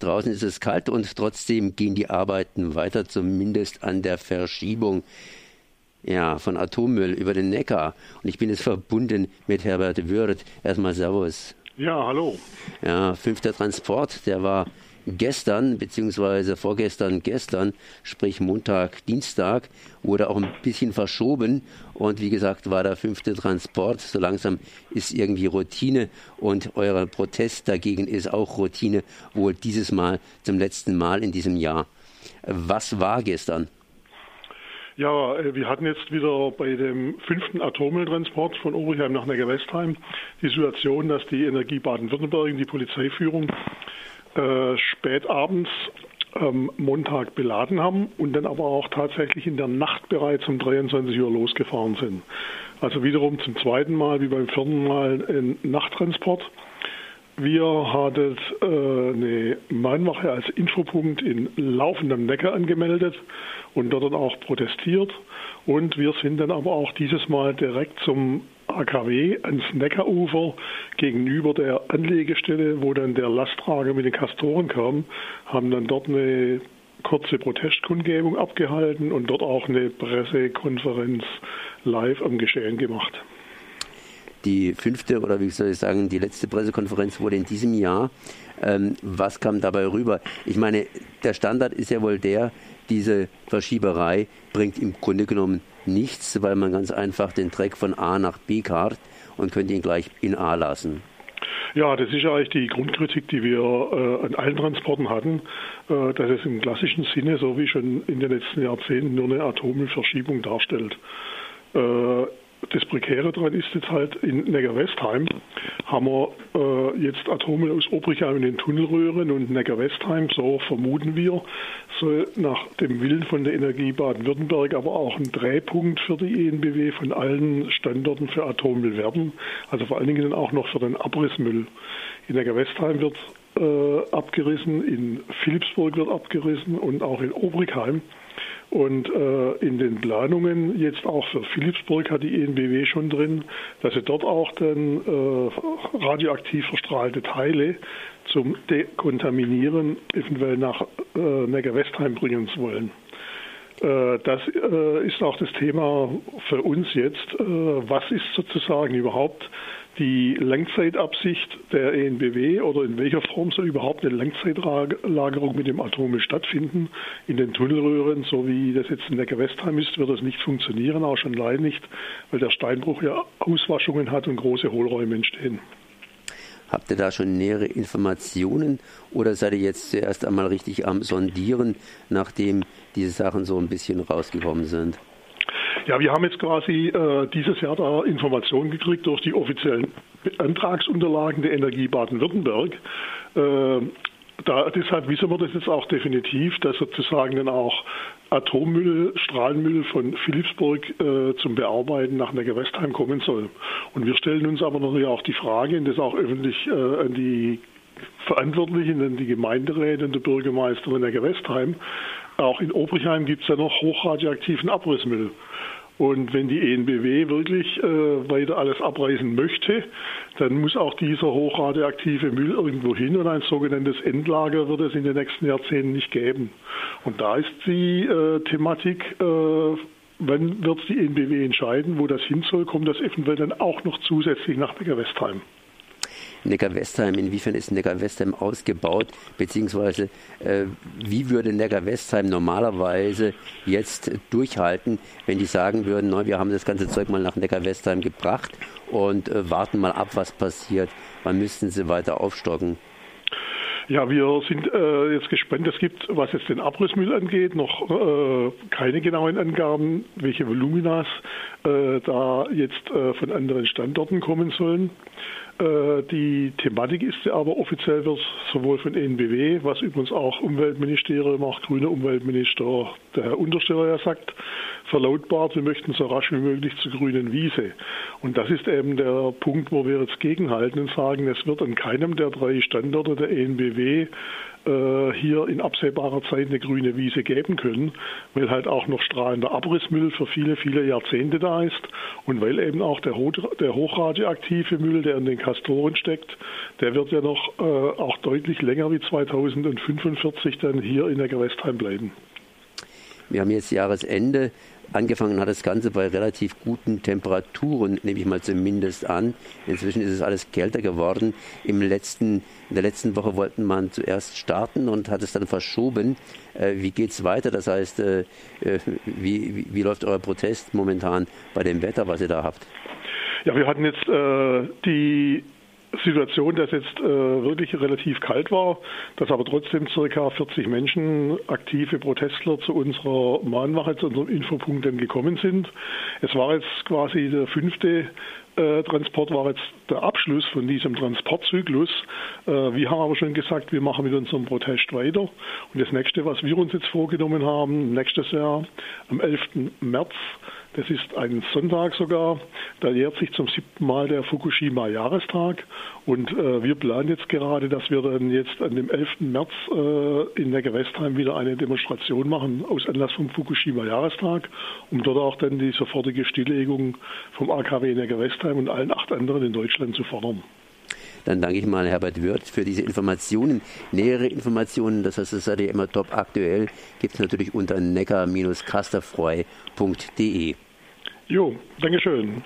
Draußen ist es kalt und trotzdem gehen die Arbeiten weiter, zumindest an der Verschiebung ja, von Atommüll über den Neckar. Und ich bin jetzt verbunden mit Herbert Würth. Erstmal Servus. Ja, hallo. Ja, fünfter Transport, der war gestern, beziehungsweise vorgestern, gestern, sprich Montag, Dienstag, wurde auch ein bisschen verschoben. Und wie gesagt, war der fünfte Transport. So langsam ist irgendwie Routine und euer Protest dagegen ist auch Routine, wohl dieses Mal zum letzten Mal in diesem Jahr. Was war gestern? Ja, äh, wir hatten jetzt wieder bei dem fünften Atommülltransport von Oberheim nach Neckarwestheim die Situation, dass die Energie Baden-Württemberg, die Polizeiführung, äh, spät abends ähm, Montag beladen haben und dann aber auch tatsächlich in der Nacht bereits um 23 Uhr losgefahren sind. Also wiederum zum zweiten Mal wie beim vierten Mal ein Nachttransport. Wir hatten äh, eine Mahnwache als Infopunkt in laufendem Neckar angemeldet und dort dann auch protestiert. Und wir sind dann aber auch dieses Mal direkt zum AKW ans Neckarufer gegenüber der Anlegestelle, wo dann der Lasttrager mit den Kastoren kam, haben dann dort eine kurze Protestkundgebung abgehalten und dort auch eine Pressekonferenz live am Geschehen gemacht. Die fünfte oder wie soll ich sagen, die letzte Pressekonferenz wurde in diesem Jahr. Ähm, was kam dabei rüber? Ich meine, der Standard ist ja wohl der, diese Verschieberei bringt im Grunde genommen nichts, weil man ganz einfach den Dreck von A nach B karrt und könnte ihn gleich in A lassen. Ja, das ist ja eigentlich die Grundkritik, die wir äh, an allen Transporten hatten, äh, dass es im klassischen Sinne, so wie schon in den letzten Jahrzehnten, nur eine Atommüllverschiebung darstellt. Äh, das Prekäre daran ist jetzt halt in Neckar-Westheim haben wir äh, jetzt Atommüll aus Obrichheim in den Tunnelröhren und Neckar-Westheim, so vermuten wir, soll nach dem Willen von der Energie Baden-Württemberg aber auch ein Drehpunkt für die ENBW von allen Standorten für Atommüll werden. Also vor allen Dingen auch noch für den Abrissmüll. In Neckar-Westheim wird äh, abgerissen, in Philipsburg wird abgerissen und auch in Obrigheim. Und äh, in den Planungen jetzt auch für Philipsburg hat die ENBW schon drin, dass sie dort auch dann äh, radioaktiv verstrahlte Teile zum Dekontaminieren eventuell nach äh, Neckar-Westheim bringen wollen. Äh, das äh, ist auch das Thema für uns jetzt. Äh, was ist sozusagen überhaupt die Langzeitabsicht der ENBW oder in welcher Form soll überhaupt eine Langzeitlagerung mit dem Atommüll stattfinden? In den Tunnelröhren, so wie das jetzt in Neckar-Westheim ist, wird das nicht funktionieren, auch schon leider nicht, weil der Steinbruch ja Auswaschungen hat und große Hohlräume entstehen. Habt ihr da schon nähere Informationen oder seid ihr jetzt zuerst einmal richtig am Sondieren, nachdem diese Sachen so ein bisschen rausgekommen sind? Ja, wir haben jetzt quasi äh, dieses Jahr da Informationen gekriegt durch die offiziellen Antragsunterlagen der Energie Baden-Württemberg. Äh, da, deshalb wissen wir das jetzt auch definitiv, dass sozusagen dann auch Atommüll, Strahlenmüll von Philipsburg äh, zum Bearbeiten nach Neckarwestheim kommen soll. Und wir stellen uns aber natürlich auch die Frage, und das auch öffentlich äh, an die Verantwortlichen, an die Gemeinderäte und der Bürgermeister in Neckarwestheim, auch in Obrichheim gibt es ja noch hochradioaktiven Abrissmüll. Und wenn die ENBW wirklich äh, weiter alles abreißen möchte, dann muss auch dieser hochradioaktive Müll irgendwo hin und ein sogenanntes Endlager wird es in den nächsten Jahrzehnten nicht geben. Und da ist die äh, Thematik, äh, wann wird die ENBW entscheiden, wo das hin soll, kommt das eventuell dann auch noch zusätzlich nach Neckar-Westheim. Neckar-Westheim, inwiefern ist Neckar-Westheim ausgebaut, beziehungsweise äh, wie würde Neckar-Westheim normalerweise jetzt durchhalten, wenn die sagen würden, no, wir haben das ganze Zeug mal nach Neckar-Westheim gebracht und äh, warten mal ab, was passiert. Wann müssten sie weiter aufstocken? Ja, wir sind äh, jetzt gespannt. Es gibt, was jetzt den Abrissmüll angeht, noch äh, keine genauen Angaben, welche Voluminas äh, da jetzt äh, von anderen Standorten kommen sollen. Äh, die Thematik ist ja aber offiziell wird sowohl von ENBW, was übrigens auch Umweltministerium, auch grüner Umweltminister, der Herr Untersteller ja sagt, verlautbart, wir möchten so rasch wie möglich zur grünen Wiese. Und das ist eben der Punkt, wo wir jetzt gegenhalten und sagen, es wird an keinem der drei Standorte der ENBW äh, hier in absehbarer Zeit eine grüne Wiese geben können, weil halt auch noch strahlender Abrissmüll für viele, viele Jahrzehnte da ist und weil eben auch der, der hochradioaktive Müll, der in den Kastoren steckt, der wird ja noch äh, auch deutlich länger wie 2045 dann hier in der Gewästheim bleiben. Wir haben jetzt Jahresende. Angefangen hat das Ganze bei relativ guten Temperaturen, nehme ich mal zumindest an. Inzwischen ist es alles kälter geworden. Im letzten, in der letzten Woche wollten man zuerst starten und hat es dann verschoben. Äh, wie es weiter? Das heißt, äh, äh, wie, wie, wie, läuft euer Protest momentan bei dem Wetter, was ihr da habt? Ja, wir hatten jetzt äh, die Situation, dass jetzt äh, wirklich relativ kalt war, dass aber trotzdem circa 40 Menschen, aktive Protestler zu unserer Mahnwache, zu unserem Infopunkt dann gekommen sind. Es war jetzt quasi der fünfte äh, Transport, war jetzt der Abschluss von diesem Transportzyklus. Äh, wir haben aber schon gesagt, wir machen mit unserem Protest weiter. Und das nächste, was wir uns jetzt vorgenommen haben, nächstes Jahr am 11. März, das ist ein Sonntag sogar. Da jährt sich zum siebten Mal der Fukushima-Jahrestag. Und äh, wir planen jetzt gerade, dass wir dann jetzt an dem 11. März äh, in der Gewästheim wieder eine Demonstration machen aus Anlass vom Fukushima-Jahrestag, um dort auch dann die sofortige Stilllegung vom AKW Gewästheim und allen acht anderen in Deutschland zu fordern. Dann danke ich mal Herbert Wirth für diese Informationen. Nähere Informationen, das heißt, das seid ihr immer top aktuell, gibt es natürlich unter neckar-kasterfreu.de. Jo, Dankeschön.